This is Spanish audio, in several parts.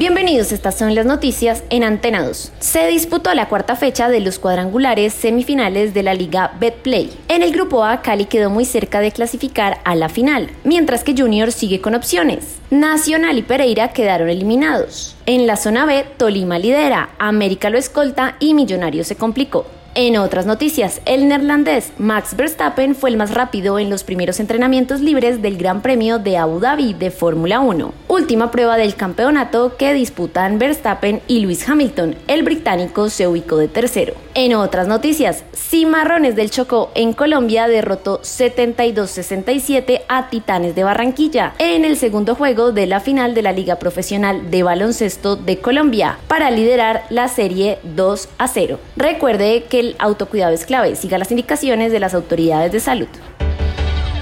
Bienvenidos, estas son las noticias en Antena 2. Se disputó la cuarta fecha de los cuadrangulares semifinales de la Liga Betplay. En el grupo A, Cali quedó muy cerca de clasificar a la final, mientras que Junior sigue con opciones. Nacional y Pereira quedaron eliminados. En la zona B, Tolima lidera, América lo escolta y Millonario se complicó. En otras noticias, el neerlandés Max Verstappen fue el más rápido en los primeros entrenamientos libres del Gran Premio de Abu Dhabi de Fórmula 1, última prueba del campeonato que disputan Verstappen y Lewis Hamilton. El británico se ubicó de tercero. En otras noticias, Cimarrones del Chocó en Colombia derrotó 72-67 a Titanes de Barranquilla en el segundo juego de la final de la Liga Profesional de Baloncesto de Colombia para liderar la serie 2 a 0. Recuerde que el autocuidado es clave. Siga las indicaciones de las autoridades de salud.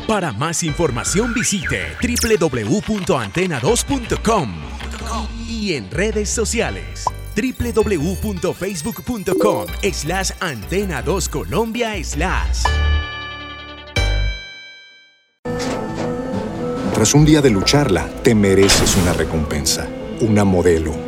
Para más información visite www.antena2.com y en redes sociales www.facebook.com slash antena 2 Colombia slash. Tras un día de lucharla, te mereces una recompensa, una modelo,